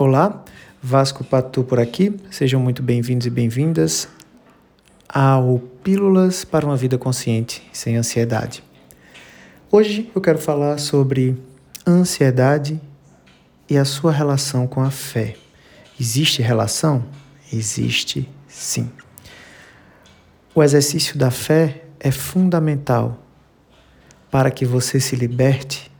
Olá, Vasco Patu por aqui. Sejam muito bem-vindos e bem-vindas ao Pílulas para uma Vida Consciente sem Ansiedade. Hoje eu quero falar sobre ansiedade e a sua relação com a fé. Existe relação? Existe sim. O exercício da fé é fundamental para que você se liberte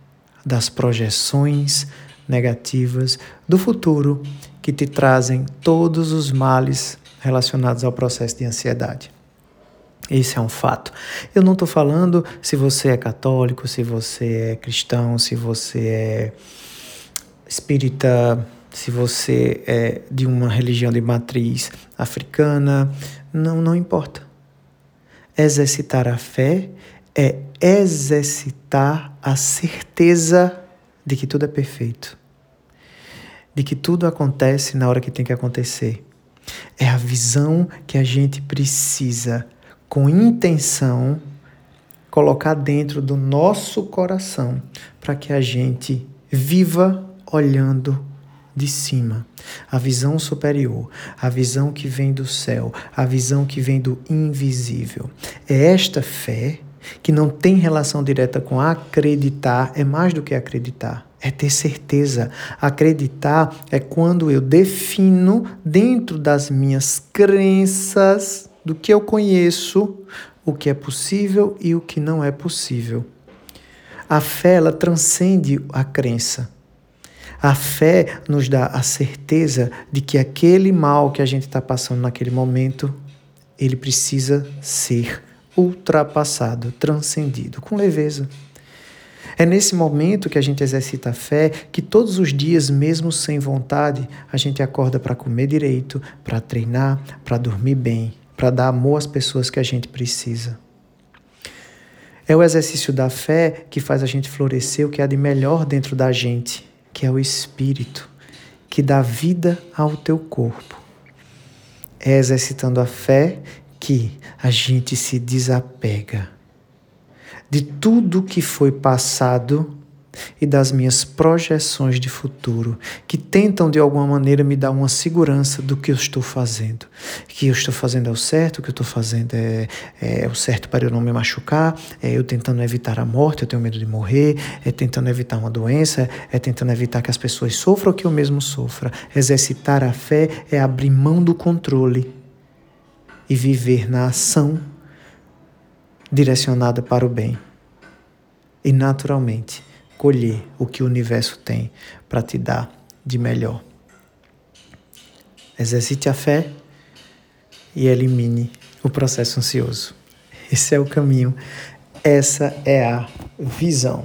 das projeções negativas do futuro que te trazem todos os males relacionados ao processo de ansiedade. Esse é um fato. Eu não estou falando se você é católico, se você é cristão, se você é espírita, se você é de uma religião de matriz africana. Não, não importa. Exercitar a fé é exercitar a certeza de que tudo é perfeito de que tudo acontece na hora que tem que acontecer. É a visão que a gente precisa, com intenção, colocar dentro do nosso coração, para que a gente viva olhando de cima. A visão superior, a visão que vem do céu, a visão que vem do invisível. É esta fé que não tem relação direta com acreditar, é mais do que acreditar é ter certeza. Acreditar é quando eu defino dentro das minhas crenças, do que eu conheço, o que é possível e o que não é possível. A fé ela transcende a crença. A fé nos dá a certeza de que aquele mal que a gente está passando naquele momento, ele precisa ser ultrapassado, transcendido, com leveza. É nesse momento que a gente exercita a fé que todos os dias, mesmo sem vontade, a gente acorda para comer direito, para treinar, para dormir bem, para dar amor às pessoas que a gente precisa. É o exercício da fé que faz a gente florescer o que há de melhor dentro da gente, que é o espírito, que dá vida ao teu corpo. É exercitando a fé que a gente se desapega de tudo que foi passado e das minhas projeções de futuro, que tentam de alguma maneira me dar uma segurança do que eu estou fazendo. Que eu estou fazendo é o certo, que eu estou fazendo é, é, o certo para eu não me machucar, é eu tentando evitar a morte, eu tenho medo de morrer, é tentando evitar uma doença, é tentando evitar que as pessoas sofram o que eu mesmo sofra. Exercitar a fé é abrir mão do controle e viver na ação direcionada para o bem. E naturalmente colher o que o universo tem para te dar de melhor. Exercite a fé e elimine o processo ansioso. Esse é o caminho, essa é a visão.